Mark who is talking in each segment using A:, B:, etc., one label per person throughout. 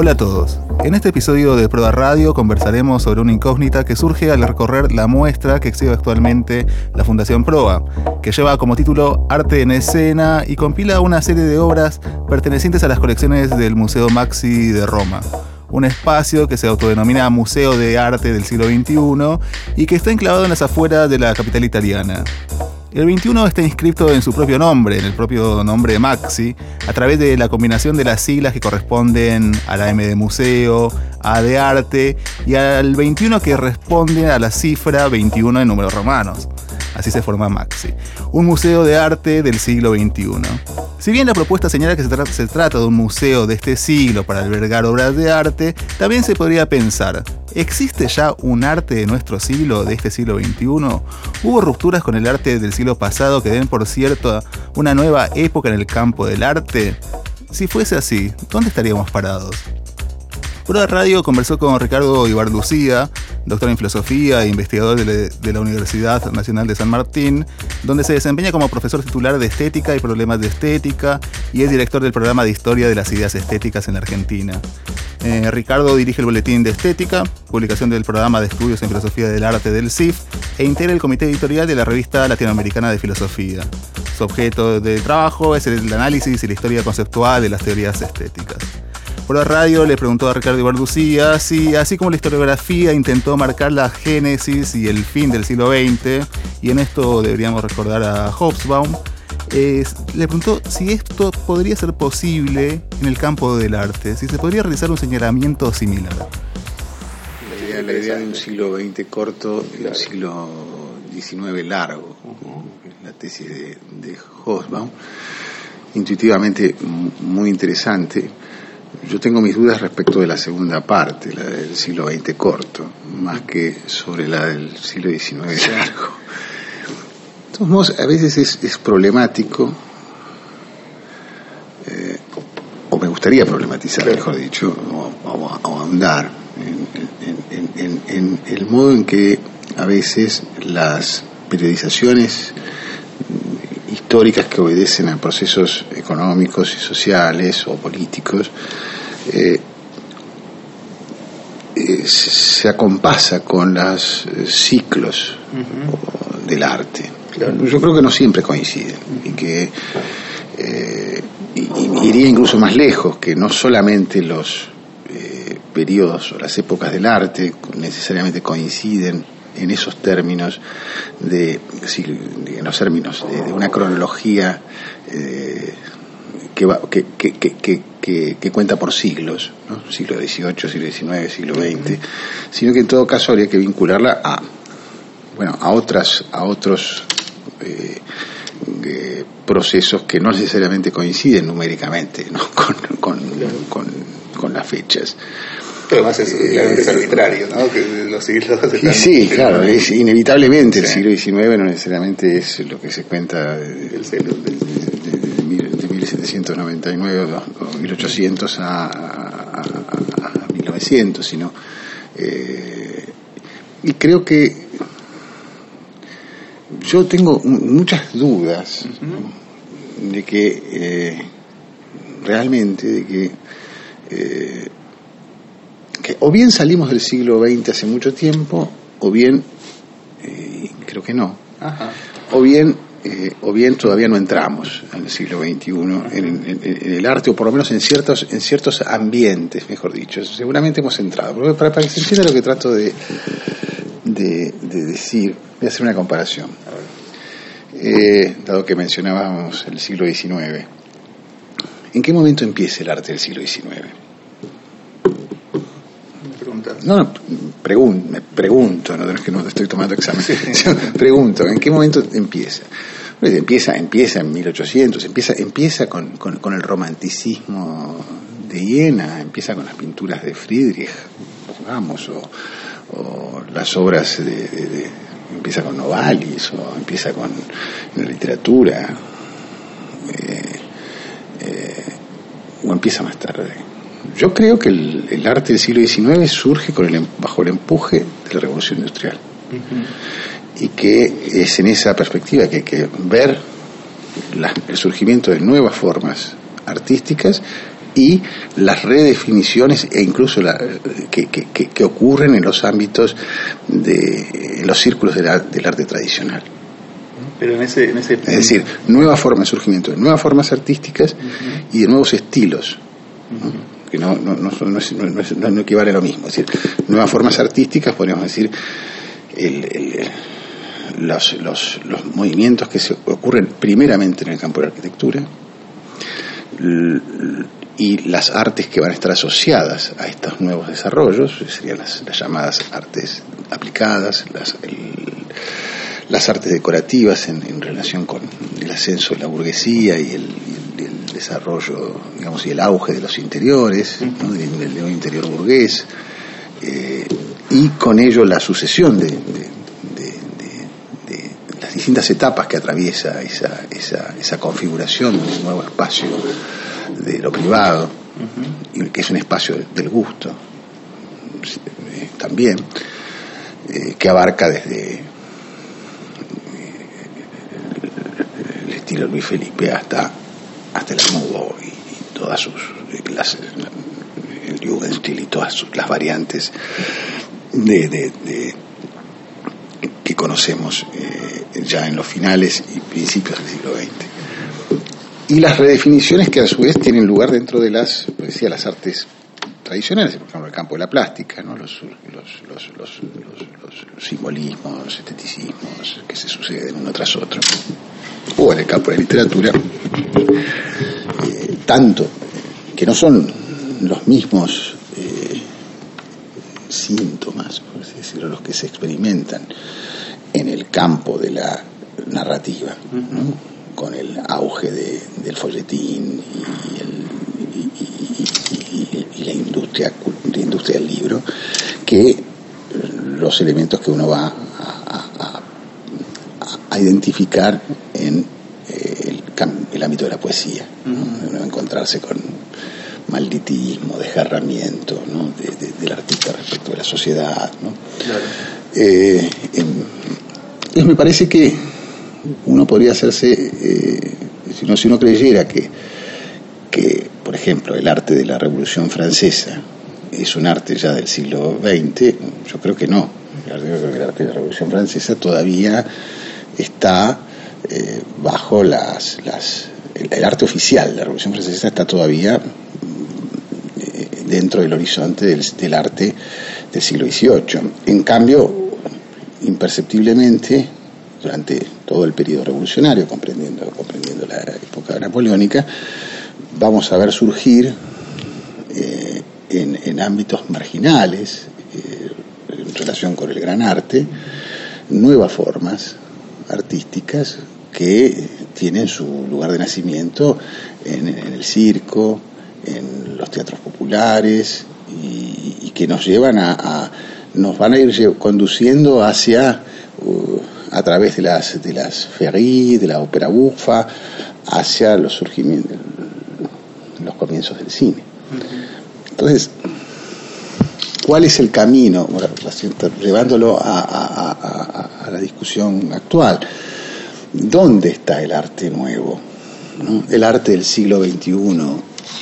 A: Hola a todos. En este episodio de Proda Radio conversaremos sobre una incógnita que surge al recorrer la muestra que exhibe actualmente la Fundación Proa, que lleva como título Arte en Escena y compila una serie de obras pertenecientes a las colecciones del Museo Maxi de Roma un espacio que se autodenomina Museo de Arte del siglo XXI y que está enclavado en las afueras de la capital italiana. El 21 está inscrito en su propio nombre, en el propio nombre Maxi, a través de la combinación de las siglas que corresponden a la M de museo, A de arte y al 21 que responde a la cifra 21 en números romanos. Así se forma Maxi, un museo de arte del siglo XXI. Si bien la propuesta señala que se, trata de un museo de este siglo para albergar obras de arte, también se podría pensar, ¿existe ya un arte de nuestro siglo, de este siglo XXI? ¿Hubo rupturas con el arte del siglo pasado que den, por cierto, una nueva época en el campo del arte? Si fuese así, ¿dónde estaríamos parados? Pura Radio conversó con Ricardo Ibarducía, doctor en filosofía e investigador de la Universidad Nacional de San Martín, donde se desempeña como profesor titular de estética y problemas de estética y es director del programa de historia de las ideas estéticas en Argentina. Eh, Ricardo dirige el Boletín de Estética, publicación del programa de estudios en filosofía del arte del CIF, e integra el comité editorial de la revista latinoamericana de filosofía. Su objeto de trabajo es el análisis y la historia conceptual de las teorías estéticas. Por la radio le preguntó a Ricardo Ibarducía si, así como la historiografía intentó marcar la génesis y el fin del siglo XX, y en esto deberíamos recordar a Hobsbawm, le preguntó si esto podría ser posible en el campo del arte, si se podría realizar un señalamiento similar.
B: La idea, de un siglo XX corto y un siglo XIX largo, la tesis de, de Hobsbawm, intuitivamente muy interesante yo tengo mis dudas respecto de la segunda parte, la del siglo XX corto, más que sobre la del siglo XIX largo. De todos modos, a veces es, problemático, eh, o me gustaría problematizar, mejor dicho, o, ahondar en, en el modo en que a veces las periodizaciones históricas que obedecen a procesos económicos y sociales o políticos eh, eh, se acompasa con los eh, ciclos del arte. Yo creo que no siempre coinciden y que iría incluso más lejos, que no solamente los periodos o las épocas del arte necesariamente coinciden en esos términos de, en los términos de, una cronología que, va, que, que, que, cuenta por siglos, ¿no? siglo XVIII, siglo XIX, siglo XX, sino que en todo caso habría que vincularla a, bueno, a otras, a otros eh, eh, procesos que no necesariamente coinciden numéricamente ¿no? con, con, con, con las fechas.
C: Pero además es, es arbitrario, ¿no? Que los siglos
B: sí, claro, es inevitablemente el siglo XIX no necesariamente es lo que se cuenta del, siglo, del, 1799 o 1800 a, a, a 1900, sino. Eh, y creo que yo tengo muchas dudas de que eh, realmente, de que, eh, que o bien salimos del siglo XX hace mucho tiempo, o bien, creo que no, o bien eh, o bien todavía no entramos en el siglo XXI en, el arte, o por lo menos en ciertos, en ciertos ambientes, mejor dicho. Seguramente hemos entrado. Para, para que se entienda lo que trato de, de, decir, voy a hacer una comparación. Eh, dado que mencionábamos el siglo XIX, ¿en qué momento empieza el arte del siglo XIX? No, no me pregunto, no es que no estoy tomando examen. pregunto, ¿en qué momento empieza? Pues empieza, empieza en 1800, empieza, empieza con, con, el romanticismo de Jena, empieza con las pinturas de Friedrich, o, o las obras de, empieza con Novalis, o empieza con la literatura, eh, eh, o empieza más tarde. Yo creo que el, arte del siglo XIX surge con el, em, bajo el empuje de la revolución industrial. Y que es en esa perspectiva que hay que ver el surgimiento de nuevas formas artísticas y las redefiniciones e incluso la, que, que, que, ocurren en los ámbitos de los círculos del arte tradicional.
A: Pero en ese, en ese...
B: Es decir, nuevas formas de surgimiento de nuevas formas artísticas y de nuevos estilos. Que no, no, no, no, no, equivale a lo mismo. Es decir, nuevas formas artísticas, podríamos decir, el, el, los, movimientos que se ocurren primeramente en el campo de la arquitectura y las artes que van a estar asociadas a estos nuevos desarrollos, serían las, las llamadas artes aplicadas, las, las artes decorativas en, relación con el ascenso de la burguesía y el, desarrollo, digamos, y el auge de los interiores, del, interior burgués, eh, y con ello la sucesión de, las distintas etapas que atraviesa esa, esa, esa configuración del nuevo espacio de lo privado, y que es un espacio del gusto eh, también, eh, que abarca desde estilo Luis Felipe hasta, hasta el Amudo y, todas sus, el Jugendstil y todas las variantes de, que conocemos eh, ya en los finales y principios del siglo XX. Y las redefiniciones que a su vez tienen lugar dentro de las, pues decía, las artes tradicionales, por ejemplo, el campo de la plástica, ¿no? los, los, los, los simbolismos, esteticismos que se suceden uno tras otro o en el campo de la literatura, eh, tanto que no son los mismos eh, síntomas, por así decirlo, los que se experimentan en el campo de la narrativa, con el auge del folletín y, la industria, la industria del libro, que los elementos que uno va a, a identificar en eh, el, ámbito de la poesía, ¿no? encontrarse con malditismo, desgarramiento ¿no? del artista respecto de la sociedad. ¿no? Eh, me parece que uno podría hacerse, eh, si, no, si uno creyera que, que, por ejemplo, el arte de la Revolución Francesa es un arte ya del siglo XX, yo creo que no. Yo creo que el arte de la Revolución Francesa todavía está eh, bajo las, las el, arte oficial. La Revolución Francesa está todavía eh, dentro del horizonte del, arte del siglo XVIII. En cambio, imperceptiblemente, durante todo el periodo revolucionario, comprendiendo, comprendiendo la época napoleónica, vamos a ver surgir eh, en, en, ámbitos marginales, en relación con el gran arte, nuevas formas artísticas que tienen su lugar de nacimiento en, el circo, en los teatros populares y, que nos llevan a, nos van a ir conduciendo hacia uh, a través de las de las ferries, de la ópera bufa, hacia los surgimientos, los comienzos del cine. Entonces, ¿cuál es el camino? llevándolo a a la discusión actual. ¿Dónde está el arte nuevo? El arte del siglo XXI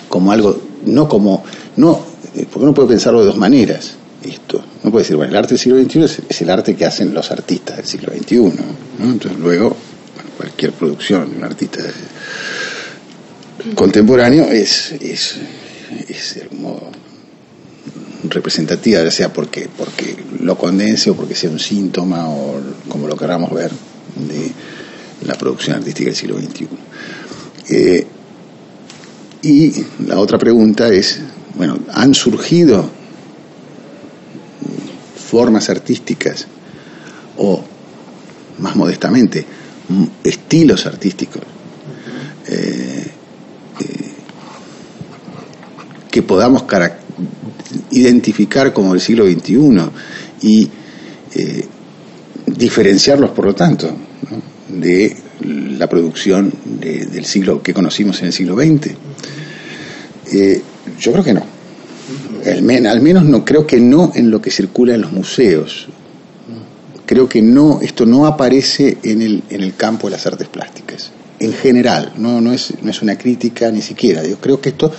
B: como algo, no como, no, eh, porque uno puede pensarlo de dos maneras, esto. No puede decir, bueno, el arte del siglo XXI es, el arte que hacen los artistas del siglo XXI. Entonces luego, cualquier producción de un artista contemporáneo es, es, es representativa, ya sea porque, porque lo condense o porque sea un síntoma o como lo queramos ver de la producción artística del siglo XXI. Eh, y la otra pregunta es, bueno, ¿han surgido formas artísticas o, más modestamente, estilos artísticos eh, eh, que podamos identificar como el siglo XXI y diferenciarlos, por lo tanto, de la producción del siglo que conocimos en el siglo XX. Eh, yo creo que no. Al, al, menos no creo que no en lo que circula en los museos. Creo que no, esto no aparece en el, en el campo de las artes plásticas. En general, no, no, es, no es una crítica ni siquiera. Yo creo que esto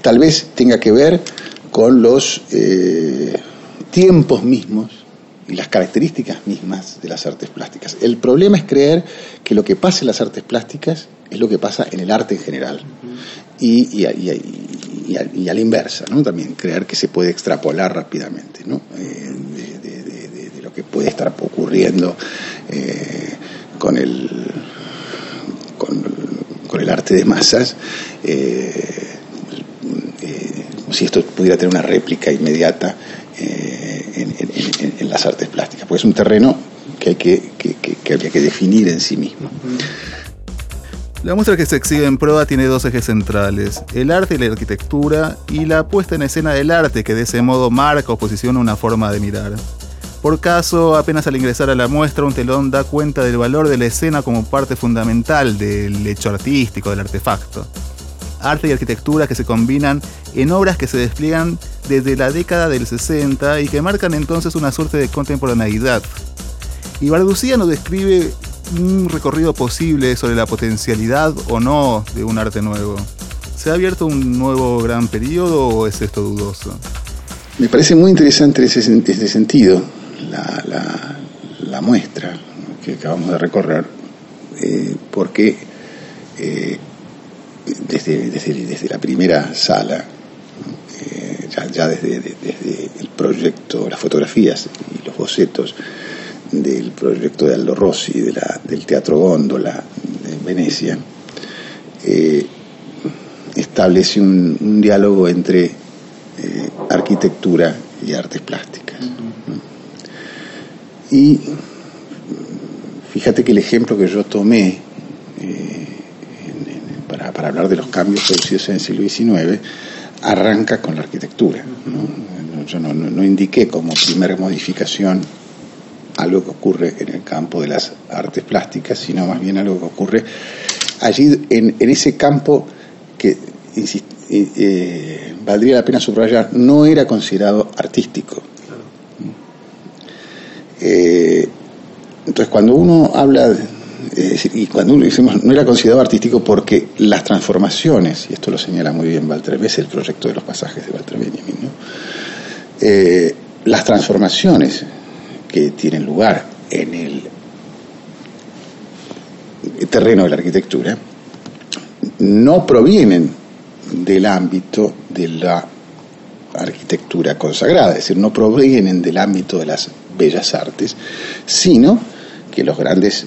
B: tal vez tenga que ver con los eh, tiempos mismos y las características mismas de las artes plásticas. El problema es creer que lo que pasa en las artes plásticas es lo que pasa en el arte en general. Y, a, la inversa, ¿no? También creer que se puede extrapolar rápidamente, ¿no? Eh, de, lo que puede estar ocurriendo eh, con el con, el arte de masas, eh, como si esto pudiera tener una réplica inmediata en, las artes plásticas, porque es un terreno que, hay que, que habría que definir en sí mismo.
A: La muestra que se exhibe en prueba tiene dos ejes centrales, el arte y la arquitectura y la puesta en escena del arte que de ese modo marca o posiciona una forma de mirar. Por caso, apenas al ingresar a la muestra, un telón da cuenta del valor de la escena como parte fundamental del hecho artístico, del artefacto. Arte y arquitectura que se combinan en obras que se despliegan desde la década del 60 y que marcan entonces una suerte de contemporaneidad. Y Barducía nos describe un recorrido posible sobre la potencialidad o no de un arte nuevo. ¿Se ha abierto un nuevo gran periodo o es esto dudoso?
B: Me parece muy interesante en ese, sentido la, muestra que acabamos de recorrer, eh, porque eh, desde, desde, la primera sala, eh, ya, desde, desde, el proyecto, las fotografías y los bocetos, del proyecto de Aldo Rossi, de la, del Teatro Góndola de Venecia, eh, establece un, diálogo entre eh, arquitectura y artes plásticas. Y fíjate que el ejemplo que yo tomé para, hablar de los cambios producidos en el siglo XIX arranca con la arquitectura. Yo no, no indiqué como primera modificación algo que ocurre en el campo de las artes plásticas, sino más bien algo que ocurre allí en, ese campo que eh, valdría la pena subrayar, no era considerado artístico. Eh, entonces, cuando uno habla, y cuando uno decimos no era considerado artístico porque las transformaciones, y esto lo señala muy bien Walter es el proyecto de los pasajes de Walter Benjamin, eh, las transformaciones que tienen lugar en el terreno de la arquitectura no provienen del ámbito de la arquitectura consagrada, es decir, no provienen del ámbito de las bellas artes, sino que los grandes,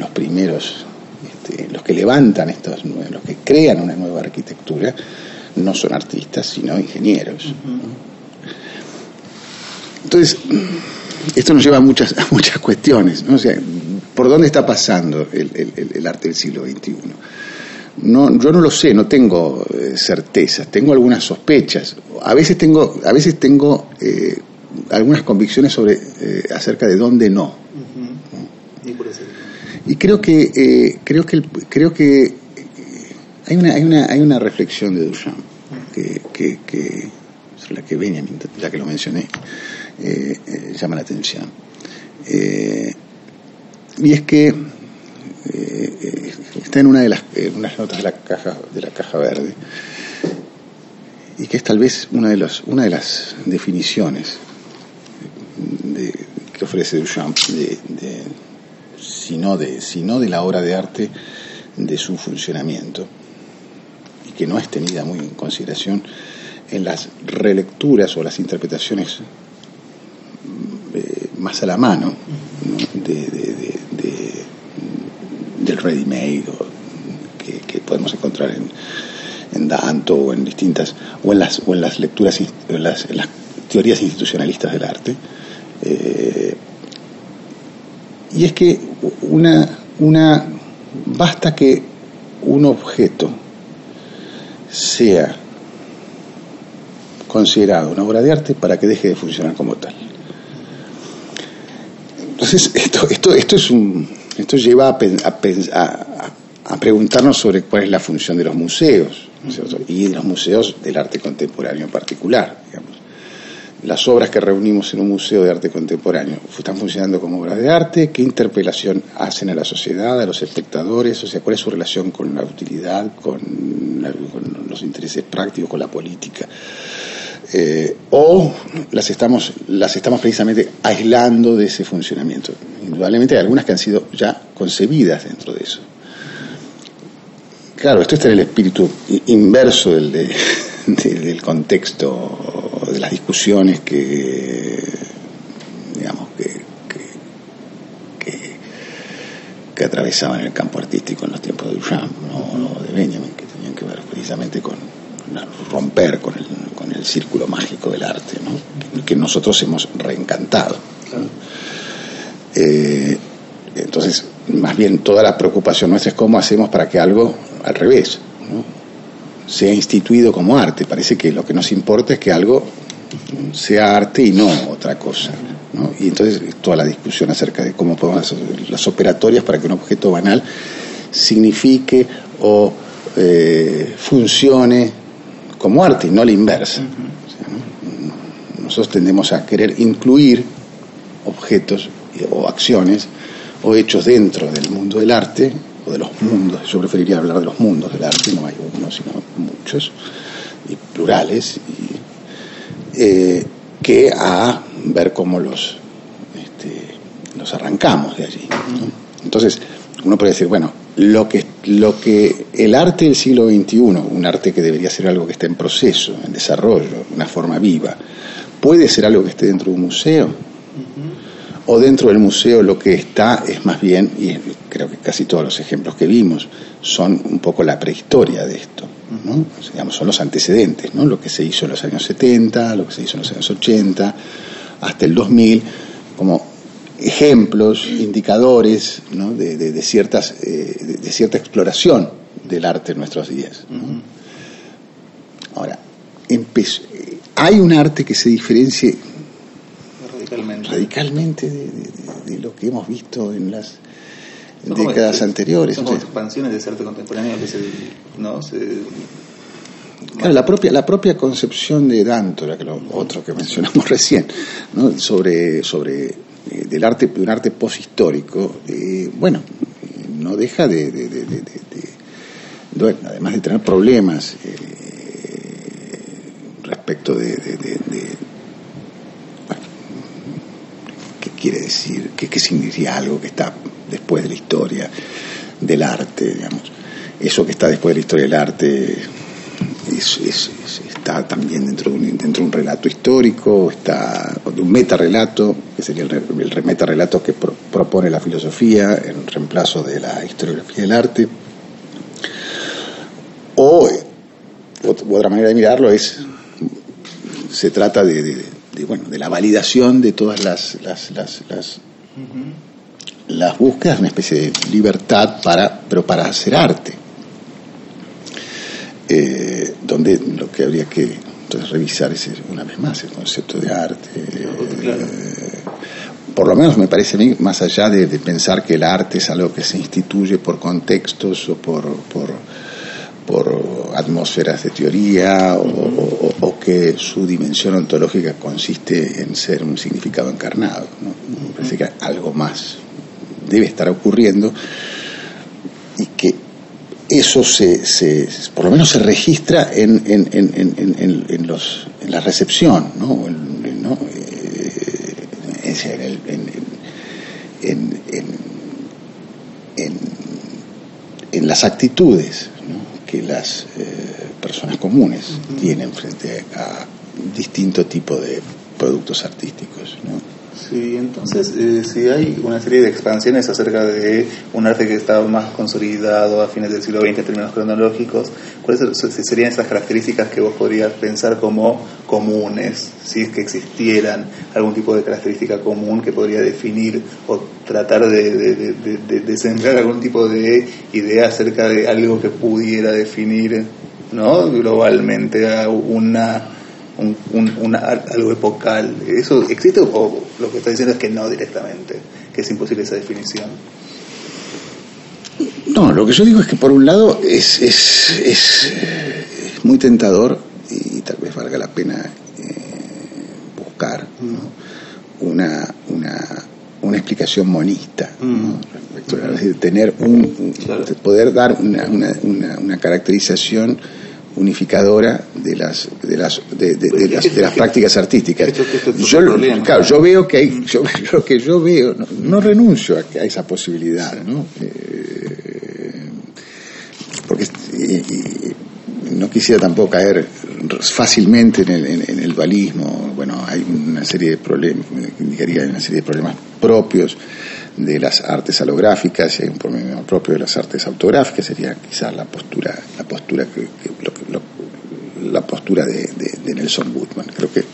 B: los primeros, este, los que levantan estos, los que crean una nueva arquitectura, no son artistas, sino ingenieros. Entonces, esto nos lleva a muchas, muchas cuestiones. ¿no? O sea, ¿por dónde está pasando el, arte del siglo XXI? No, yo no lo sé, no tengo eh, certezas, tengo algunas sospechas. A veces tengo, a veces tengo eh, algunas convicciones sobre eh, acerca de dónde no. Y, creo que creo que creo que hay una hay una hay una reflexión de Duchamp que, que, que sobre la que Benjamin, ya que lo mencioné, eh, eh, llama la atención. Eh, y es que está en una de las unas notas de la caja de la caja verde y que es tal vez una de las una de las definiciones que ofrece Duchamp de, sino de sino de la obra de arte de su funcionamiento y que no es tenida muy en consideración en las relecturas o las interpretaciones eh, más a la mano del ready-made que, podemos encontrar en, en Danto o en distintas o en las o en las lecturas en las, las teorías institucionalistas del arte eh, y es que una una basta que un objeto sea considerado una obra de arte para que deje de funcionar como tal. Entonces, esto, esto, esto, es un, esto lleva a, a, preguntarnos sobre cuál es la función de los museos, y de los museos del arte contemporáneo en particular. Las obras que reunimos en un museo de arte contemporáneo están funcionando como obras de arte, qué interpelación hacen a la sociedad, a los espectadores, o sea, cuál es su relación con la utilidad, con, los intereses prácticos, con la política. Eh, o las estamos, las estamos precisamente aislando de ese funcionamiento. Indudablemente hay algunas que han sido ya concebidas dentro de eso. Claro, esto está en el espíritu inverso del, del contexto de las discusiones que, digamos, que, que, atravesaban el campo artístico en los tiempos de Duchamp ¿no? de Benjamin, que tenían que ver precisamente con romper con el, con el círculo mágico del arte, ¿no? que nosotros hemos reencantado. Eh, entonces, más bien toda la preocupación nuestra es cómo hacemos para que algo al revés sea instituido como arte. Parece que lo que nos importa es que algo sea arte y no otra cosa. Y entonces toda la discusión acerca de cómo podemos hacer las operatorias para que un objeto banal signifique o eh, funcione como arte y no la inversa. Nosotros tendemos a querer incluir objetos o acciones o hechos dentro del mundo del arte o de los mundos, yo preferiría hablar de los mundos del arte, no hay uno, sino muchos, y plurales, eh, que a ver cómo los, este, los arrancamos de allí. Entonces, uno puede decir, bueno, lo que, lo que el arte del siglo XXI, un arte que debería ser algo que está en proceso, en desarrollo, una forma viva, puede ser algo que esté dentro de un museo o dentro del museo lo que está es más bien, y creo que casi todos los ejemplos que vimos son un poco la prehistoria de esto, ¿no? digamos, son los antecedentes, ¿no? lo que se hizo en los años 70, lo que se hizo en los años 80, hasta el 2000, como ejemplos, indicadores ¿no? de, ciertas, eh, de, cierta exploración del arte en nuestros días. Ahora, hay un arte que se diferencie radicalmente, de, lo que hemos visto en las décadas anteriores.
A: Son expansiones de arte contemporáneo que se, ¿no?
B: Claro, la propia, la propia concepción de Dantora, que lo otro que mencionamos recién, ¿no? sobre, sobre eh, del arte, de un arte poshistórico, eh, bueno, no deja de, de, de, bueno, además de tener problemas eh, respecto de, quiere decir, qué, qué significa algo que está después de la historia del arte, digamos. Eso que está después de la historia del arte está también dentro de, un, dentro de un relato histórico, está de un metarrelato, que sería el, el metarrelato que propone la filosofía en reemplazo de la historiografía del arte. O, otra manera de mirarlo es, se trata de, bueno, de la validación de todas las, las, las, las, búsquedas, una especie de libertad para, pero para hacer arte. Eh, donde lo que habría que entonces, revisar es una vez más el concepto de arte. Eh, por lo menos me parece a mí, más allá de, pensar que el arte es algo que se instituye por contextos o por, por por atmósferas de teoría o, que su dimensión ontológica consiste en ser un significado encarnado. Me parece que algo más debe estar ocurriendo y que eso se, se por lo menos se registra en, en, en, en los, en la recepción, ¿no? ¿no? Eh, en, en, las actitudes que las eh, personas comunes tienen frente a distinto tipo de productos artísticos. ¿no?
A: Sí, entonces, eh, si hay una serie de expansiones acerca de un arte que estaba más consolidado a fines del siglo XX en términos cronológicos, ¿cuáles serían esas características que vos podrías pensar como comunes, si es que existieran algún tipo de característica común que podría definir o tratar de, de, de, algún tipo de idea acerca de algo que pudiera definir ¿no? globalmente una un, algo epocal. ¿Eso existe o lo que está diciendo es que no directamente, que es imposible esa definición?
B: No, lo que yo digo es que por un lado es, es, es, muy tentador y tal vez valga la pena eh, una, una, una explicación monista a- es decir, tener un, poder dar una, una, una, una caracterización unificadora de las de las de, de- de las, de las prácticas artísticas.
C: Esto- esto es
B: yo claro yo veo que hay yo lo que yo veo no, no renuncio a, a esa posibilidad no Eh, porque eh, no quisiera tampoco caer fácilmente en el, en- el dualismo. Bueno, hay una serie de problemas, indicaría una serie de problemas propios de las artes halográficas y hay un problema propio de las artes autográficas, sería quizás la postura, la postura que, que- lo lo- la postura de, de- Nelson Goodman. Creo que eh,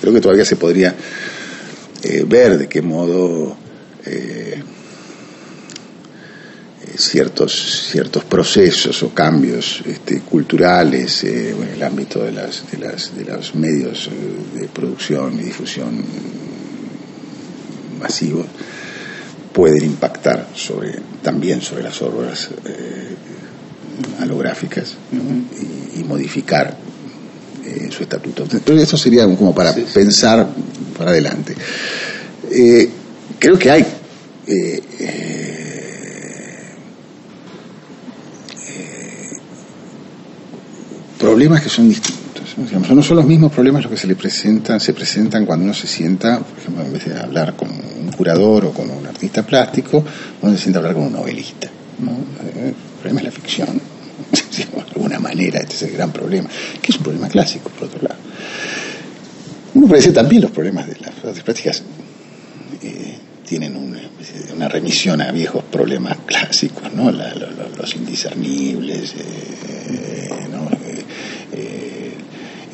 B: creo que todavía se podría eh, ver de qué modo eh, ciertos ciertos procesos o cambios este, culturales eh, en el ámbito de las de las de los medios eh, de producción y difusión masivos pueden impactar sobre también sobre las obras eh, y, y modificar eh, su estatuto. Entonces esto sería como para pensar para adelante. Eh, creo que hay eh, eh, eh, problemas que son distintos. ¿no? Son los mismos problemas los que se le presentan, se presentan cuando uno se sienta, por ejemplo, en vez de hablar con un curador o con un artista plástico, uno se sienta a hablar con un novelista. ¿no? Eh, El problema es la ficción. De alguna manera, este es el gran problema, que es un problema clásico, por otro lado. Uno decir también los problemas de las artes plásticas eh, tienen una, remisión a viejos problemas clásicos, ¿no? Los indiscernibles, eh,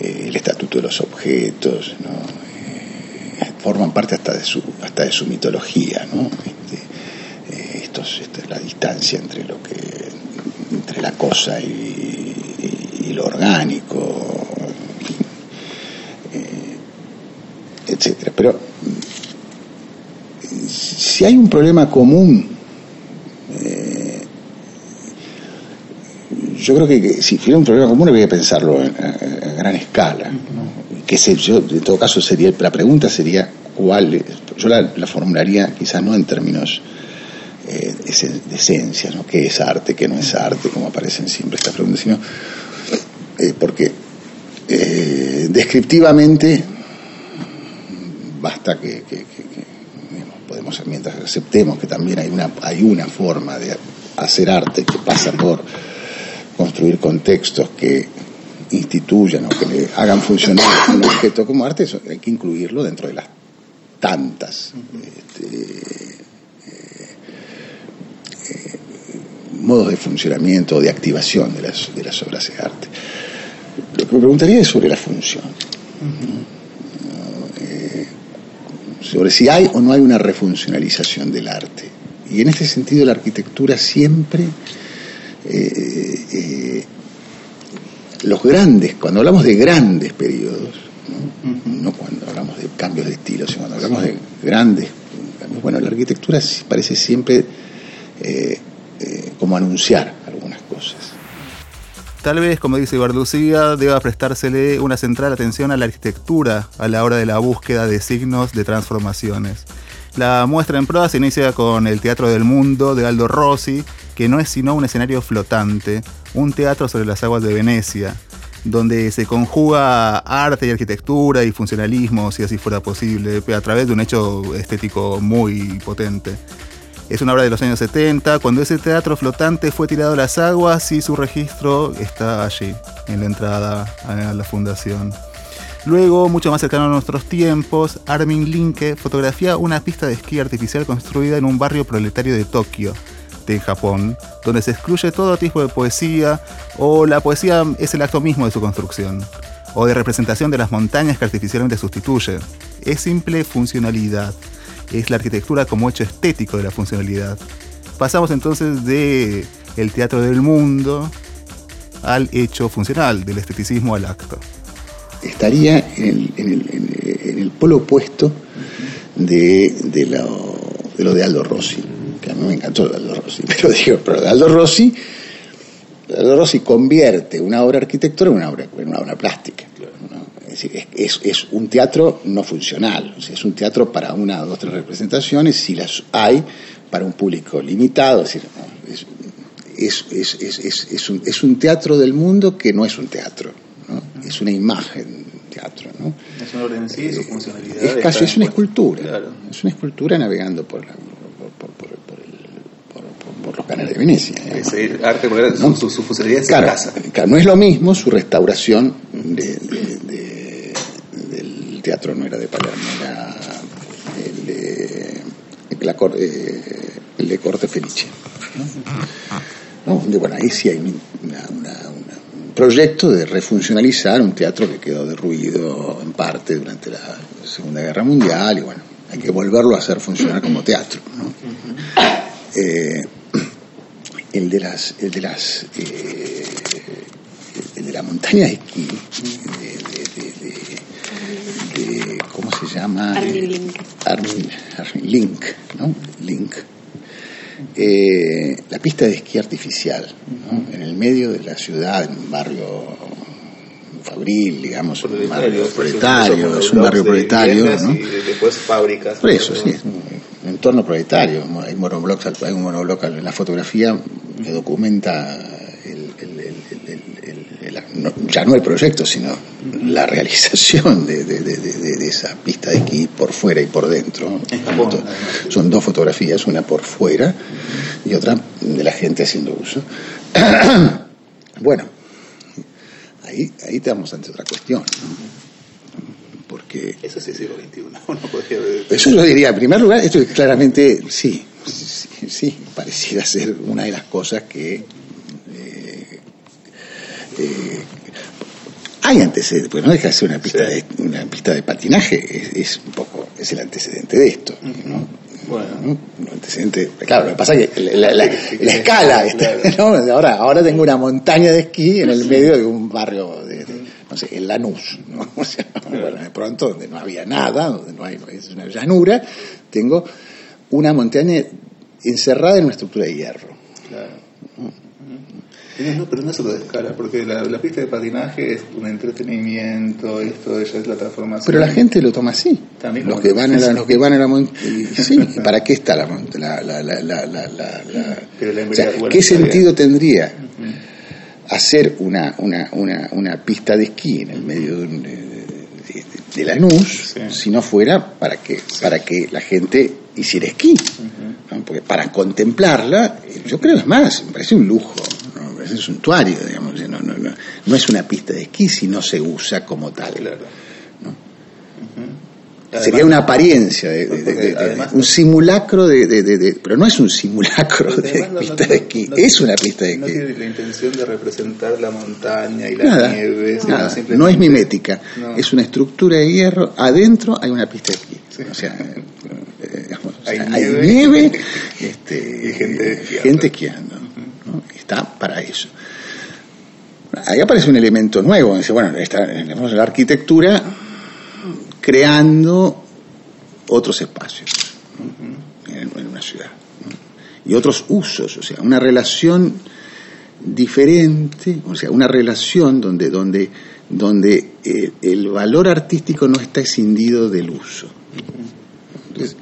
B: eh, el estatuto de los objetos, ¿no? Eh, forman parte hasta de su, hasta de su mitología, ¿no? Este, eh, estos, la distancia entre lo que entre la cosa y, y- y lo orgánico, eh, etcétera. Pero si hay un problema común, yo creo que, si hubiera un problema común habría que pensarlo en- a, gran escala. ¿no? Que se, yo, en todo caso, sería la pregunta sería cuál, yo la, la formularía quizás no en términos eh, de esen- de esencia, ¿no? qué es arte, qué no es arte, como aparecen siempre estas preguntas, sino eh, porque eh, descriptivamente basta que, que- que- que, digamos, podemos mientras aceptemos que también hay una hay una forma de hacer arte que pasa por construir contextos que instituyan o que le hagan funcionar un objeto como arte eso hay que incluirlo dentro de las tantas este, eh, eh, modos de funcionamiento o de activación de las, de las obras de arte lo que me preguntaría es sobre la función sobre si hay o no hay una refuncionalización del arte. Y en este sentido la arquitectura siempre, eh, eh, los grandes, cuando hablamos de grandes periodos, ¿no? Cuando hablamos de cambios de estilo, sino cuando hablamos de grandes bueno, la arquitectura parece siempre eh, como anunciar algunas cosas.
A: Tal vez, como dice Barducía, deba prestársele una central atención a la arquitectura a la hora de la búsqueda de signos de transformaciones. La muestra en proa se inicia con el Teatro del Mundo de Aldo Rossi, que no es sino un escenario flotante, un teatro sobre las aguas de Venecia, donde se conjuga arte y arquitectura y funcionalismo, si así fuera posible, a través de un hecho estético muy potente. Es una obra de los años 70, cuando ese teatro flotante fue tirado a las aguas y su registro está allí, en la entrada a la fundación. Luego, mucho más cercano a nuestros tiempos, Armin Linke fotografía una pista de esquí artificial construida en un barrio proletario de Tokio, de Japón, donde se excluye todo tipo de poesía, o la poesía es el acto mismo de su construcción, o de representación de las montañas que artificialmente sustituye. Es simple funcionalidad es la arquitectura como hecho estético de la funcionalidad. Pasamos entonces de el teatro del mundo al hecho funcional, del esteticismo al acto.
B: Estaría en el, en el, en el, polo opuesto de, de, lo, de lo de Aldo Rossi, que a mí me encantó de Aldo Rossi, pero digo, pero de Aldo Rossi, Aldo Rossi convierte una obra arquitectónica en una obra, en una obra plástica. ¿no? es, es, un teatro no funcional, es un teatro para una dos tres representaciones, si las hay, para un público limitado, es decir, es, es, un, es un teatro del mundo que no es un teatro, es una imagen teatro. ¿no?
A: Es un orden en sí, su funcionalidad.
B: Es casi es una escultura, es una escultura navegando por, la, por, por, los canales de Venecia.
A: Es el arte, ¿no? su, su, funcionalidad es
B: claro,
A: casa.
B: Claro, no es lo mismo su restauración de, de, del teatro, no era de Palermo, era el de, la, eh, el de Corte Felice. ¿no? bueno, ahí sí hay proyecto de refuncionalizar un teatro que quedó derruido en parte durante la Segunda Guerra Mundial y bueno, hay que volverlo a hacer funcionar como teatro. ¿no? Eh, el de las, el de las, eh, el de la montaña de esquí, de, de, de, ¿cómo se llama?
D: Armin Link.
B: Armin, Armin Link, ¿no? Link eh, la pista de esquí artificial, en el medio de la ciudad, en un barrio fabril, digamos, un barrio proletario, es un barrio proletario. ¿no?
A: Y después fábricas.
B: Por eso, sí, es un entorno proletario. Hay, monoblocks, hay un monobloc en la fotografía que documenta el, el, el, no, ya no el proyecto, sino la realización de, de, de, de, esa pista de esquí por fuera y por dentro. Son dos fotografías, una por fuera y otra de la gente haciendo uso. bueno, ahí, ahí estamos ante otra cuestión. Porque...
A: Eso sí es siglo XXI.
B: Eso lo diría, en primer lugar, esto claramente, sí, sí, sí, pareciera ser una de las cosas que eh, hay antecedentes, pues no deja de ser una pista, de, una pista de patinaje, es, un poco, es el antecedente de esto, ¿no? Bueno, Un antecedente, claro, lo que pasa es que la, la, escala, ¿no? ahora, ahora tengo una montaña de esquí en el medio de un barrio de, no sé, en Lanús, ¿no? O sea, bueno, de pronto donde no había nada, donde no hay, es una llanura, tengo una montaña encerrada en una estructura de hierro. Claro.
A: No, pero no es de escala, porque la, la, pista de patinaje es un entretenimiento, esto ya es la transformación.
B: Pero la gente lo toma así. También los que van a la, los que van a la sí, ¿para qué está la la la la la, la, la o sea, ¿Qué sentido tendría hacer una, una, una, una pista de esquí en el medio de, de, de, Lanús si no fuera para que para que la gente hiciera esquí? Porque para contemplarla, yo creo es más, me parece un lujo es un suntuario, digamos, no, no, no, no, es una pista de esquí si no se usa como tal. Sería una apariencia, de, un simulacro de, Pero no es un simulacro de pista de esquí, es una pista de esquí.
A: No tiene la intención de representar la montaña y la nieve.
B: Nada, no es mimética, es una estructura de hierro, adentro hay una pista de esquí. O sea, eh, hay, nieve, este,
A: y gente,
B: gente esquiando está para eso. Ahí aparece un elemento nuevo, dice, bueno, está, la arquitectura creando otros espacios en, una ciudad y otros usos, o sea, una relación diferente, o sea, una relación donde, donde, donde eh, el valor artístico no está escindido del uso. Entonces,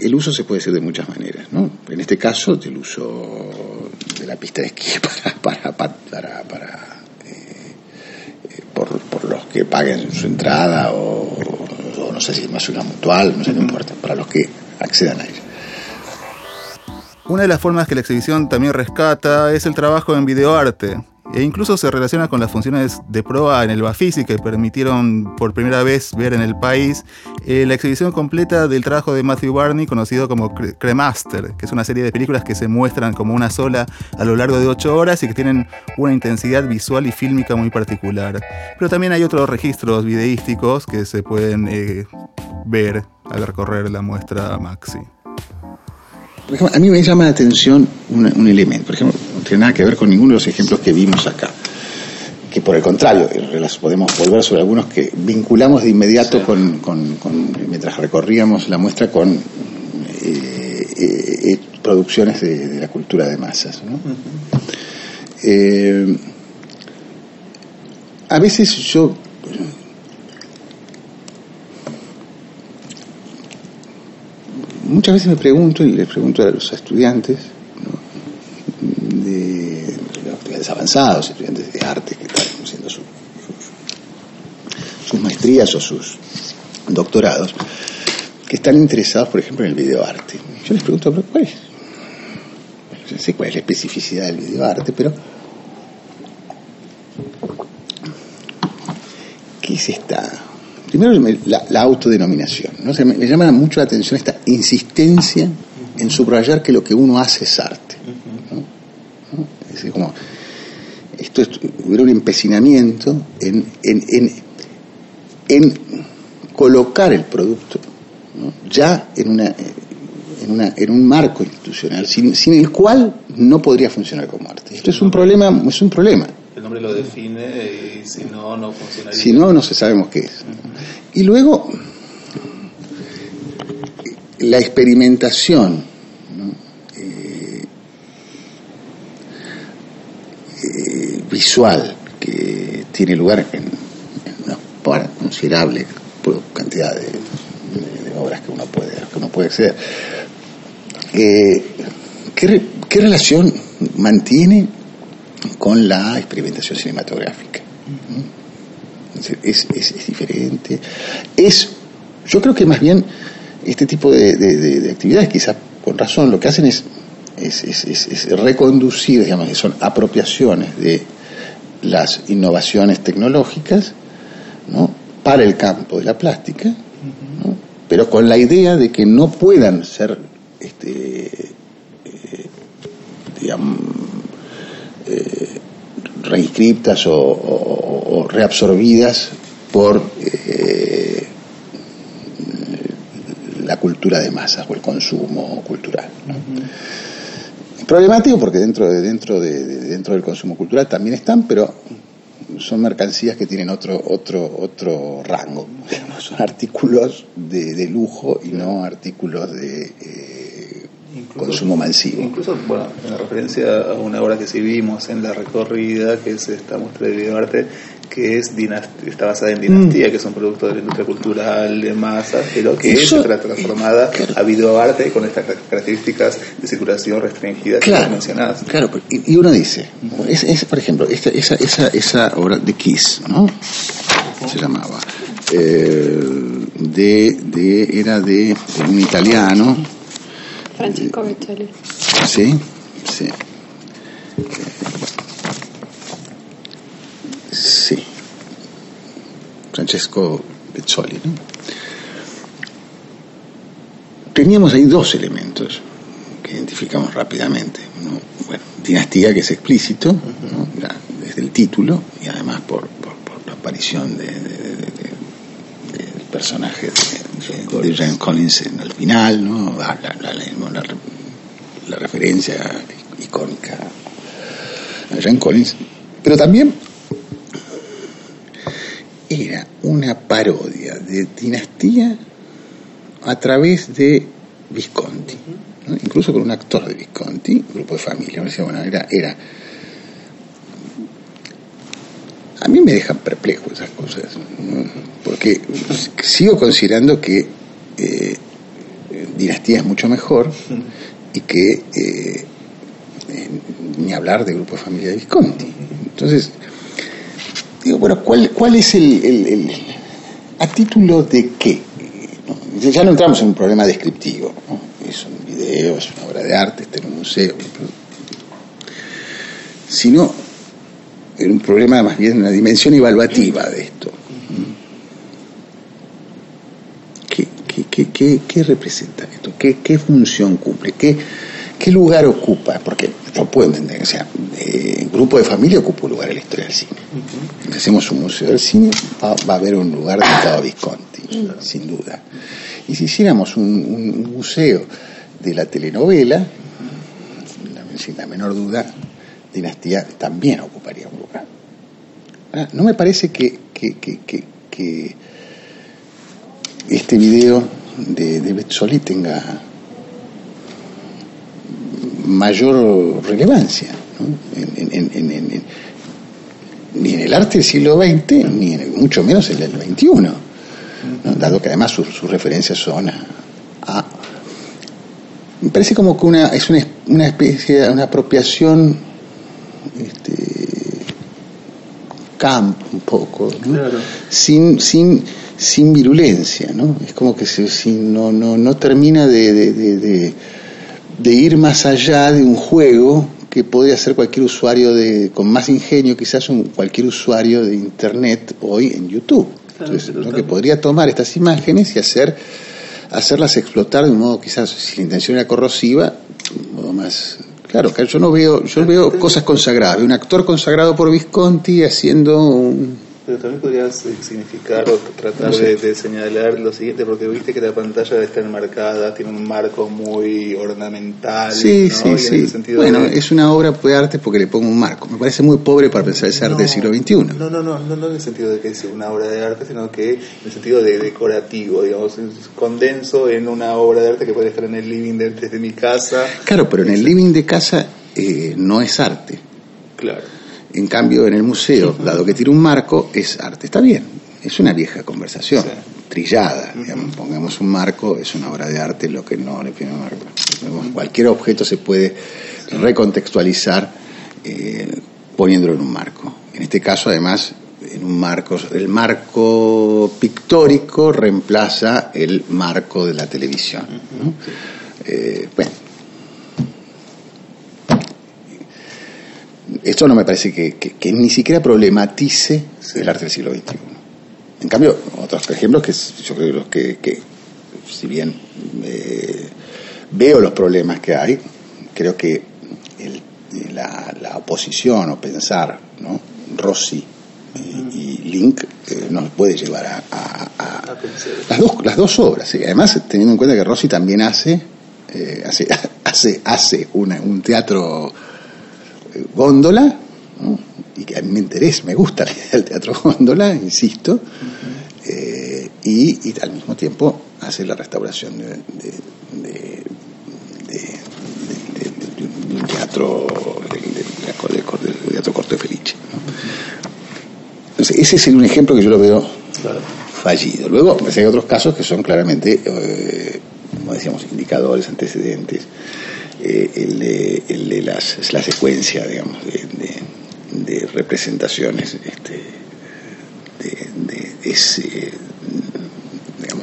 B: el uso se puede hacer de muchas maneras, ¿no? En este caso, del uso de la pista de esquí para, para, para, para por, por, los que paguen su entrada o, no sé si más una mutual, no sé, no importa, para los que accedan a ella.
A: Una de las formas que la exhibición también rescata es el trabajo en videoarte e incluso se relaciona con las funciones de proa en el Bafisi que permitieron por primera vez ver en el país eh, la exhibición completa del trabajo de Matthew Barney conocido como Cremaster, que es una serie de películas que se muestran como una sola a lo largo de ocho horas y que tienen una intensidad visual y fílmica muy particular. Pero también hay otros registros videísticos que se pueden eh, ver al recorrer la muestra Maxi.
B: A mí me llama la atención un, elemento, por ejemplo, no tiene nada que ver con ninguno de los ejemplos que vimos acá, que por el contrario, podemos volver sobre algunos que vinculamos de inmediato con, mientras recorríamos la muestra con eh, eh, eh, producciones de, la cultura de masas. a veces yo muchas veces me pregunto, y les pregunto a los estudiantes, de estudiantes avanzados, estudiantes de arte que están haciendo sus, sus maestrías o sus doctorados, que están interesados, por ejemplo, en el videoarte. Yo les pregunto, ¿cuál es? No sé cuál es la especificidad del videoarte, pero ¿qué es esta? Primero la, autodenominación. ¿no? Se me, llama mucho la atención esta insistencia en subrayar que lo que uno hace es arte. Es decir, como esto hubiera un empecinamiento en, en, en, colocar el producto ya en, una, en, una, en un marco institucional sin, sin el cual no podría funcionar como arte. Esto es un problema, es un problema
A: nombre lo define y si no, no funcionaría.
B: Si no, no se sabemos qué es. Y luego, la experimentación eh, eh, visual que tiene lugar en, una considerable cantidad de, obras que uno puede, que uno puede hacer. Eh, ¿qué, ¿Qué relación mantiene con la experimentación cinematográfica. Es, es, diferente. Es, yo creo que más bien este tipo de, actividades, quizás con razón, lo que hacen es, es, reconducir, digamos, que son apropiaciones de las innovaciones tecnológicas ¿no? para el campo de la plástica, pero con la idea de que no puedan ser este, eh, digamos, eh, reinscriptas o, reabsorbidas por eh, la cultura de masas o el consumo cultural. Problemático porque dentro, de, dentro, de, dentro del consumo cultural también están, pero son mercancías que tienen otro otro otro rango son artículos de, lujo y no artículos de eh, consumo masivo.
A: Incluso, bueno, en referencia a una obra que sí vimos en la recorrida, que es esta muestra de videoarte, que es está basada en Dinastía, mm. que es un producto de la industria cultural de masa, pero que es transformada a videoarte con estas características de circulación restringida que mencionadas.
B: Claro, y uno dice, es, por ejemplo, esa, esa, esa obra de Kiss, ¿no? Se llamaba. Eh, de, de, era de un italiano
D: Francesco Beccoli.
B: Sì, sì. Sì. Francesco ¿no? Teníamos ahí dos elementos que identificamos rápidamente. ¿no? Bueno, dinastía que es explícito, ¿no? desde el título y además por, por, por la aparición de, de, de, del personaje de Jean Collins en el final, ¿no? Ah, la, referencia icónica a Jean Collins, pero también era parodia de dinastía a través de Visconti, incluso con un actor de Visconti, grupo de familia. decía, bueno, era, era a mí me dejan perplejo esas cosas, porque sigo considerando que eh, Dinastía es mucho mejor y que eh, ni hablar de Grupo de Familia de Visconti. Entonces, digo, bueno, ¿cuál, cuál es el, ¿A título de qué? Ya no entramos en un problema descriptivo, es un video, es una obra de arte, está en un museo, sino en un problema más bien, una dimensión evaluativa de esto. ¿Qué, representa esto? ¿Qué, función cumple? ¿Qué, ¿Qué lugar ocupa? Porque no puedo entender, o sea, el grupo de familia ocupa un lugar en la historia del cine. Si hacemos un museo del cine, va, a haber un lugar dedicado a Visconti, sin duda. Y si hiciéramos un, museo de la telenovela, sin la menor duda, Dinastía también ocuparía un lugar. no me parece que, que, que este video de, de Betzoli tenga mayor relevancia. ni en el arte del siglo XX, ni en, mucho menos en el XXI, ¿no? dado que además sus, sus referencias son a, a- Me parece como que una, es una, una especie de una apropiación este, camp un poco, ¿no? sin, sin, sin virulencia, ¿no? Es como que se, sin- no, no, no termina de, de, de- de- de ir más allá de un juego que podría ser cualquier usuario de, con más ingenio, quizás un, cualquier usuario de internet hoy en YouTube. Entonces, ¿no? que podría tomar estas imágenes y hacer hacerlas explotar de un modo quizás si la intención era corrosiva, un modo más claro, yo no veo, yo veo cosas consagradas, veo un actor consagrado por Visconti haciendo un
A: Pero también podrías eh, significar o tratar de, de señalar lo siguiente, porque viste que la pantalla está enmarcada, tiene un marco muy ornamental.
B: Sí,
A: ¿no?
B: sí,
A: Y
B: sí. Bueno,
A: de-
B: es una obra de arte porque le pongo un marco. Me parece muy pobre para pensar ese arte del siglo XXI.
A: No, no, no, no, no en el sentido de que es una obra de arte, sino que en el sentido de decorativo, digamos, condenso en una obra de arte que puede estar en el living de, desde mi casa.
B: Claro, pero en el living de casa eh, no es arte.
A: Claro.
B: En cambio, en el museo, dado que tiene un marco, es arte. Está bien, es una vieja conversación,
A: Sí.
B: trillada. digamos, pongamos un marco, es una obra de arte, lo que no le pone un marco. Cualquier objeto se puede recontextualizar eh, poniéndolo en un marco. En este caso, además, en un marco, el marco pictórico reemplaza el marco de la televisión. ¿no? Eh, bueno, esto no me parece que, que- que ni siquiera problematice el arte del siglo XXI. En cambio, otros ejemplos que yo creo que que, si bien eh, veo los problemas que hay, creo que el- la, la oposición o pensar, ¿no? Rossi eh, y Link eh, nos puede llevar a, a- a-
A: A pensar.
B: las dos, las dos obras. ¿sí? Además, teniendo en cuenta que Rossi también hace, eh, hace, hace, hace una- un teatro góndola, ¿no? y que a mí me interesa, me gusta la idea del teatro góndola, insisto, eh, y, y al mismo tiempo hace la restauración de, de- de- de- un- teatro del, teatro corto de Felice. ¿no? Entonces, ese es un ejemplo que yo lo veo
A: Claro.
B: fallido. Luego, pues, hay otros casos que son claramente, eh, como decíamos, indicadores, antecedentes. Eh, el, de, las, la secuencia, digamos, de, representaciones este, de,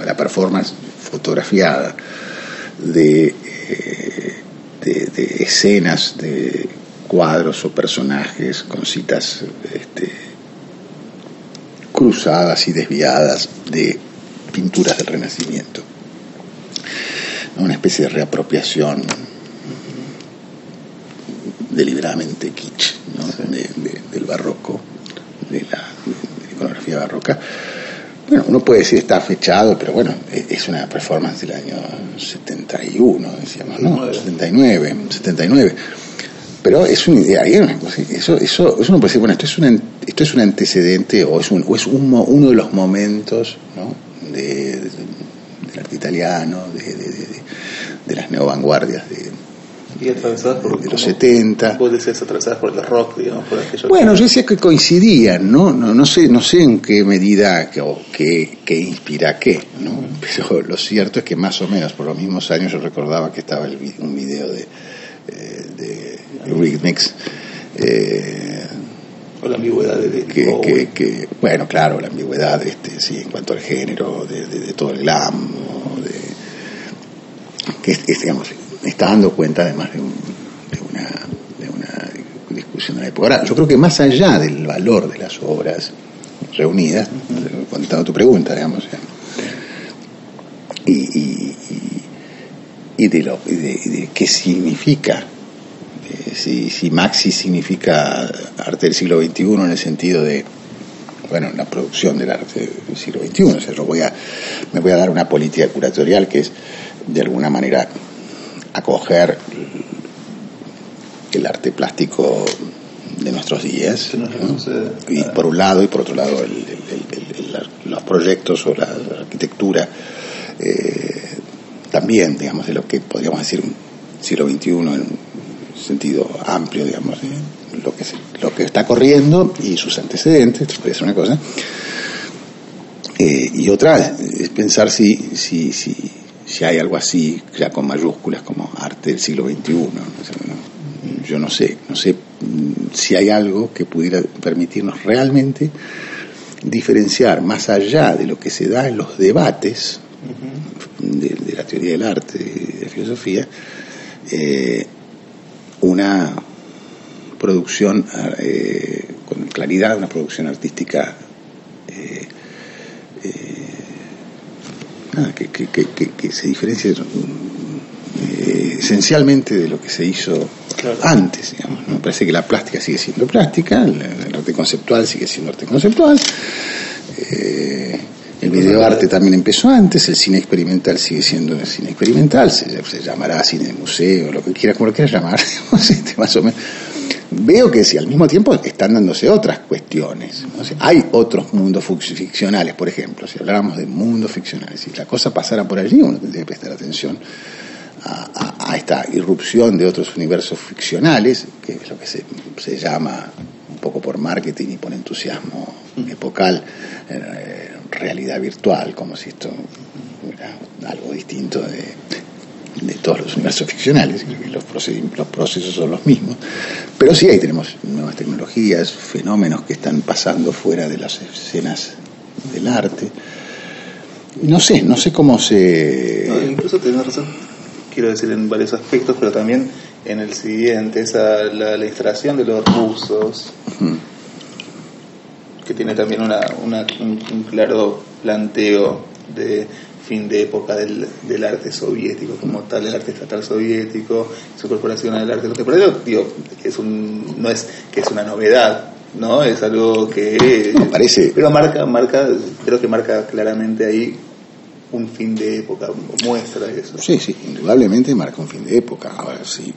B: la performance fotografiada de, eh, de escenas, de cuadros o personajes con citas este, cruzadas y desviadas de pinturas del Renacimiento. Una especie de reapropiación deliberadamente kitsch ¿no? de- de- del barroco, de la, de la iconografía barroca. Bueno, uno puede decir está fechado, pero bueno, e- es una performance del año 71, decíamos, ¿no? 79, 79. Pero es una idea, cosa- eso, eso, eso uno puede decir, bueno, esto es, un, esto es un antecedente o es, un, o es un uno de los momentos ¿no? de, de- del arte italiano, de, de, de- de- de las neovanguardias de,
A: Y atravesadas por
B: de los
A: como-
B: 70.
A: Vos decías atravesadas por el rock, digamos, por aquello
B: Bueno,
A: que-
B: yo decía que coincidían, ¿no? No, no sé, no sé en qué medida que, o qué, qué inspira qué, ¿no? Pero lo cierto es que más o menos por los mismos años yo recordaba que estaba el un video de, eh, de Eurythmics, eh,
A: o la ambigüedad de,
B: que, que, que, bueno, claro, la ambigüedad, este, sí, en cuanto al género, de, de- de todo el glam, de, que es, digamos, está dando cuenta además de, un- de una, de una discusión de la época. Ahora, yo creo que más allá del valor de las obras reunidas, contando tu pregunta, digamos, y, y, y- y de, lo, de, qué significa si, si Maxi significa arte del siglo XXI en el sentido de, bueno, la producción del arte del siglo XXI. O sea, yo voy a, me voy a dar una política curatorial que es, de alguna manera, acoger el arte plástico de nuestros días.
A: Reconoce,
B: Y por un lado, y por otro lado, el- los proyectos o la, la arquitectura eh, también, digamos, de lo que podríamos decir un siglo XXI en, sentido amplio, digamos, lo que, lo que está corriendo y sus antecedentes, ser una cosa. Eh, y otra es pensar si, si, si, si hay algo así, ya con mayúsculas, como arte del siglo XXI. yo no sé, no sé mm, si hay algo que pudiera permitirnos realmente diferenciar más allá de lo que se da en los debates de, de la teoría del arte y de la filosofía, eh, una producción eh, con claridad, una producción artística eh, eh, nada, que, que- que- que- que se diferencie eh, esencialmente de lo que se hizo
A: Claro.
B: antes. Digamos, ¿no? Me parece que la plástica sigue siendo plástica, el, el arte conceptual sigue siendo arte conceptual. eh, el videoarte también empezó antes, el cine experimental sigue siendo el cine experimental, se, se llamará cine de museo, lo que quiera, como lo quieras llamar, este, más o menos. Veo que si al mismo tiempo están dándose otras cuestiones. ¿no? O sea, hay otros mundos ficcionales, por ejemplo, si habláramos de mundos ficcionales, si la cosa pasara por allí, uno tendría que prestar atención a, a- a esta irrupción de otros universos ficcionales, que es lo que se, se llama, un poco por marketing y por entusiasmo epocal, eh, realidad virtual, como si esto fuera algo distinto de, de todos los universos ficcionales, los, procedi- los procesos son los mismos, pero sí ahí tenemos nuevas tecnologías, fenómenos que están pasando fuera de las escenas del arte. No sé, no sé cómo se...
A: No, incluso tenés razón, quiero decir, en varios aspectos, pero también en el siguiente, esa, la, la instalación de los rusos, tiene también una, una- un, un claro planteo de fin de época del, del arte soviético como tal, el arte estatal soviético, su corporación al arte contemporáneo, digo, es un, no es que es una novedad, ¿no? Es algo que...
B: No, parece-
A: Pero marca, marca, creo que marca claramente ahí un fin de época, muestra eso.
B: Sí, sí, indudablemente marca un fin de época. Ahora sí,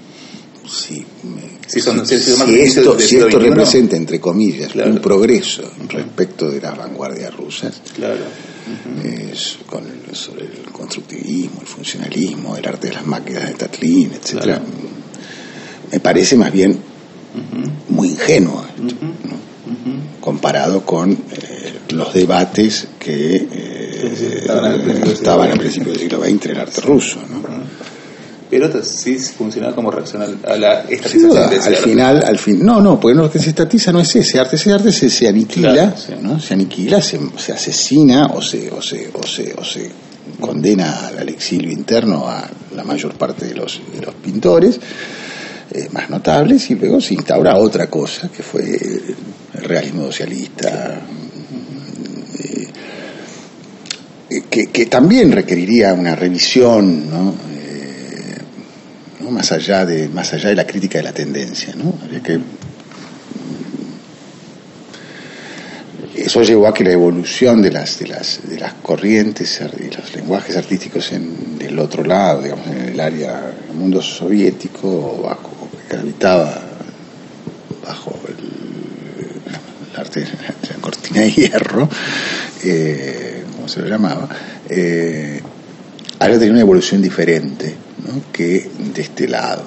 A: son-
B: si
A: el inicio
B: esto, si esto representa, entre comillas,
A: Claro.
B: un progreso respecto de las vanguardias rusas,
A: Claro.
B: es con el, sobre el constructivismo, el funcionalismo, el arte de las máquinas de Tatlin, etcétera,
A: Claro.
B: me parece más bien muy ingenuo esto, ¿no? comparado con eh, los debates que eh,
A: Estaban al principio del siglo
B: estaban al
A: XX.
B: principio del siglo XX en el arte ruso. ¿no?
A: Pero t- sí funciona como reacción al- a la estatización
B: duda,
A: de ese
B: al
A: arte.
B: final, al fin, no, no, porque lo que se estatiza no es ese arte, ese arte se, se aniquila,
A: Claro, sí.
B: ¿no? Se aniquila, se, se asesina o se, o se, o se, o se condena al, al exilio interno a la mayor parte de los, de los pintores eh, más notables y luego se instaura otra cosa que fue el realismo socialista eh, eh, que, que también requeriría una revisión, ¿no? Más allá de más allá de la crítica de la tendencia, ¿no? Que eso llevó a que la evolución de las de las de las corrientes y los lenguajes artísticos en del otro lado, digamos, en el área el mundo soviético bajo que gravitaba bajo el, arte de la cortina de hierro, eh, como se lo llamaba, eh, habría tenido una evolución diferente ¿no? que de este lado,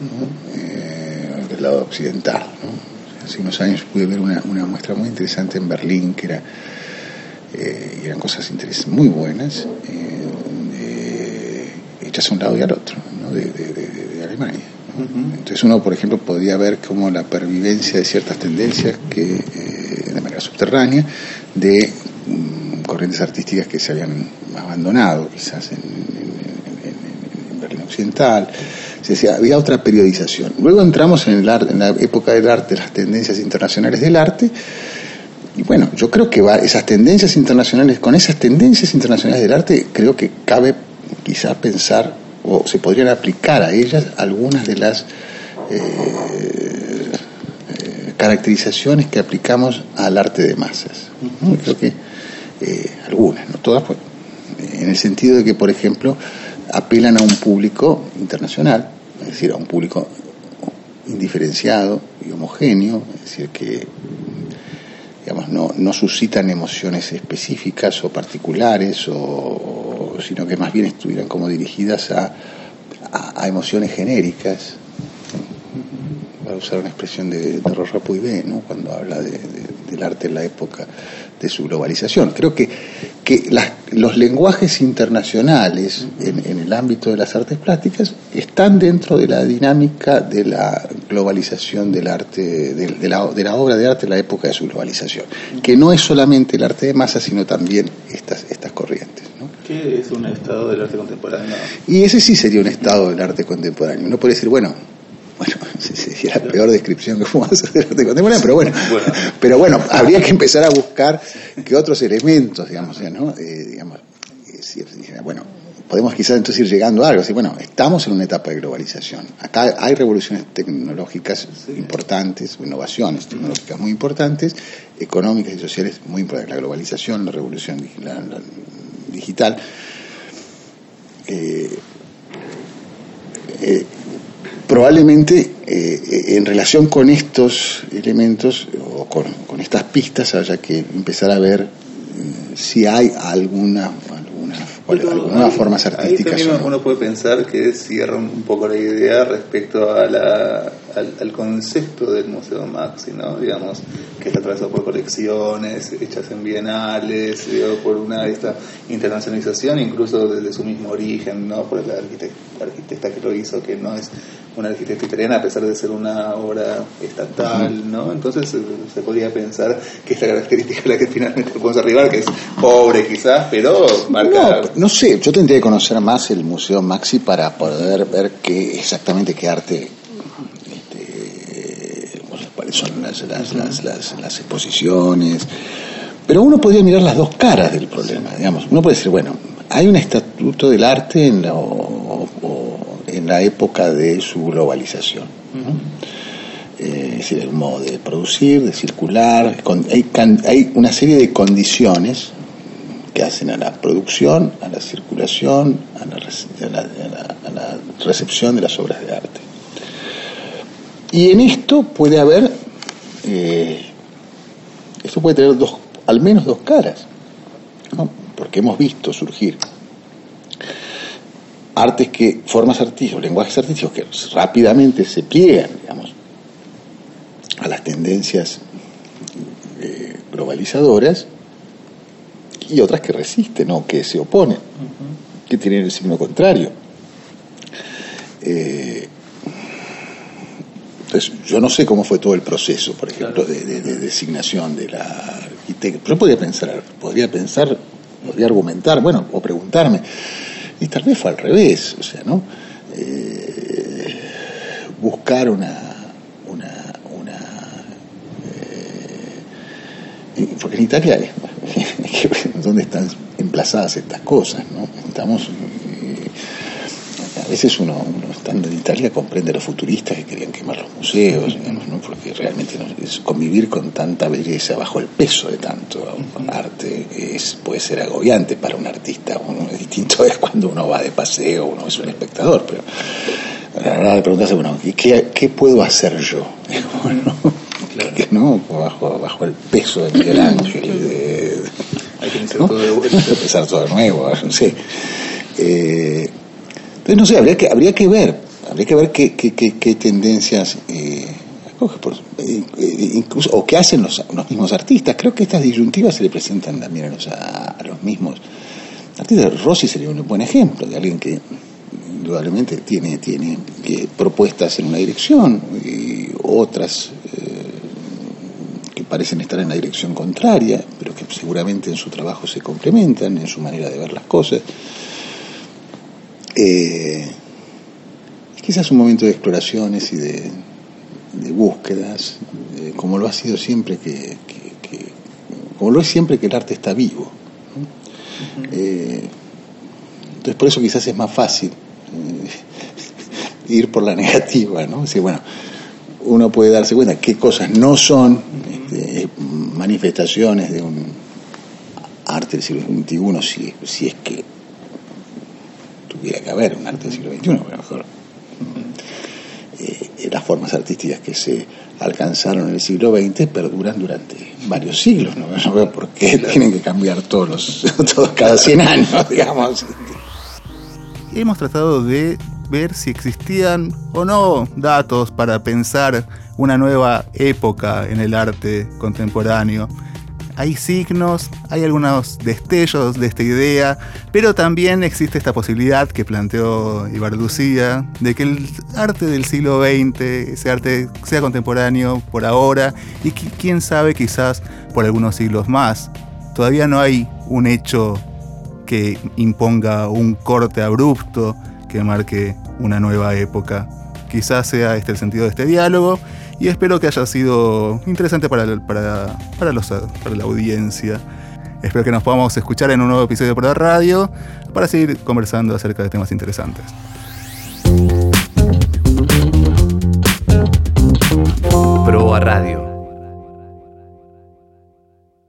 B: ¿no? Eh, del lado occidental. ¿no? Hace unos años pude ver una, una muestra muy interesante en Berlín que era eh, eran cosas interesantes, muy buenas, eh, hechas a un lado y al otro, ¿no? de, de- de- de Alemania. Entonces uno, por ejemplo, podía ver como la pervivencia de ciertas tendencias que, eh, de manera subterránea, de mm, corrientes artísticas que se habían abandonado, quizás en, Occidental. Se decía, había otra periodización. Luego entramos en, el arte, en la época del arte, las tendencias internacionales del arte, y bueno, yo creo que va, esas tendencias internacionales, con esas tendencias internacionales del arte, creo que cabe quizá pensar, o se podrían aplicar a ellas algunas de las eh, eh, caracterizaciones que aplicamos al arte de masas. ¿no? Creo que eh, algunas, no todas, pues, en el sentido de que, por ejemplo, apelan a un público internacional, es decir, a un público indiferenciado y homogéneo, es decir, que digamos, no, no suscitan emociones específicas o particulares, o, sino que más bien estuvieran como dirigidas a, a, emociones genéricas. usar una expresión de, de Rosa Puigvé, ¿no? cuando habla de, del arte en la época de su globalización. Creo que, que las, los lenguajes internacionales en, en, el ámbito de las artes plásticas están dentro de la dinámica de la globalización del arte, de, de, la, de la obra de arte en la época de su globalización, que no es solamente el arte de masa, sino también estas, estas corrientes. ¿no?
A: ¿Qué es un estado del arte contemporáneo?
B: Y ese sí sería un estado del arte contemporáneo. Uno puede decir, bueno, bueno, sería la peor descripción que podemos hacer del arte contemporáneo, pero bueno, bueno, pero bueno, habría que empezar a buscar que otros elementos, digamos, ¿no? Eh, digamos, eh, bueno, podemos quizás entonces ir llegando a algo, así, bueno, estamos en una etapa de globalización. Acá hay revoluciones tecnológicas sí. importantes, innovaciones tecnológicas muy importantes, económicas y sociales muy importantes. La globalización, la revolución la, la, digital. Eh, eh, probablemente eh, en relación con estos elementos o con, con, estas pistas haya que empezar a ver eh, si hay alguna alguna,
A: Pero
B: algunas formas artísticas.
A: Ahí también uno puede pensar que cierra un poco la idea respecto a la, al, al, concepto del Museo Maxi, ¿no? Digamos, que está atravesado por colecciones hechas en bienales, digamos, por una esta internacionalización, incluso desde su mismo origen, ¿no? Por la arquitecta, la arquitecta que lo hizo, que no es una arquitecta italiana a pesar de ser una obra estatal. ¿no? Entonces se podría pensar que esta característica es la que finalmente podemos arribar, que es pobre quizás, pero marca...
B: No, no sé, yo tendría que conocer más el Museo Maxi para poder ver qué exactamente qué arte son las, las, las, las, las exposiciones. Pero uno podría mirar las dos caras del problema, digamos. Uno puede decir, bueno, hay un estatuto del arte en la, o, o, en la época de su globalización. ¿no? Eh, es decir, el modo de producir, de circular. Con, hay, hay una serie de condiciones que hacen a la producción, a la circulación, a la, a la, a la, a la recepción de las obras de arte. Y en esto puede haber, eh, esto puede tener dos, al menos dos caras, ¿no? porque hemos visto surgir artes que, formas artísticas, lenguajes artísticos que rápidamente se pliegan, digamos, a las tendencias eh, globalizadoras y otras que resisten o que se oponen, uh -huh. que tienen el signo contrario. Eh, entonces, yo no sé cómo fue todo el proceso, por ejemplo, claro. de, de, de, designación de la arquitecta. Yo podría pensar, podría pensar, podría argumentar, bueno, o preguntarme, y tal vez fue al revés, o sea, ¿no? Eh, buscar una, una, una eh, porque en Italia es, dónde están emplazadas estas cosas, ¿no? Estamos a veces uno, uno, estando en Italia comprende a los futuristas que querían quemar los museos, digamos, ¿no? porque realmente no, es convivir con tanta belleza bajo el peso de tanto arte es, puede ser agobiante para un artista. Uno, es distinto es cuando uno va de paseo, uno es un espectador, pero la hora de preguntarse, bueno, ¿qué, qué puedo hacer yo? Bueno, claro. que no, bajo, bajo el peso de Miguel Ángel, de,
A: hay que empezar ¿no? todo de vuelta.
B: empezar todo de nuevo, no sé. Eh, entonces, no sé, habría que, habría que ver, habría que ver qué, qué, qué, tendencias eh, por, eh, incluso, o qué hacen los, los, mismos artistas. Creo que estas disyuntivas se le presentan también a los, mismos artistas. Rossi sería un buen ejemplo de alguien que indudablemente tiene, tiene eh, propuestas en una dirección y otras eh, que parecen estar en la dirección contraria, pero que seguramente en su trabajo se complementan, en su manera de ver las cosas. Eh, quizás un momento de exploraciones y de, de búsquedas, eh, como lo ha sido siempre que, que, que, como lo es siempre que el arte está vivo. ¿no? Uh -huh. eh, entonces por eso quizás es más fácil ir por la negativa, ¿no? Decir, bueno, uno puede darse cuenta qué cosas no son este, manifestaciones de un arte del siglo XXI, si, si es que tuviera que haber un arte del siglo XXI, pero mejor eh, las formas artísticas que se alcanzaron en el siglo XX perduran durante varios siglos, no, no veo por qué tienen que cambiar todos los, todos cada 100 años, digamos.
A: Hemos tratado de ver si existían o no datos para pensar una nueva época en el arte contemporáneo. Hay signos, hay algunos destellos de esta idea, pero también existe esta posibilidad que planteó Ibarducía de que el arte del siglo XX, ese arte sea contemporáneo por ahora y quién sabe quizás por algunos siglos más. Todavía no hay un hecho que imponga un corte abrupto que marque una nueva época. Quizás sea este el sentido de este diálogo y espero que haya sido interesante para, para, para, los, para la audiencia. Espero que nos podamos escuchar en un nuevo episodio de la Radio para seguir conversando acerca de temas interesantes.
E: Proa Radio.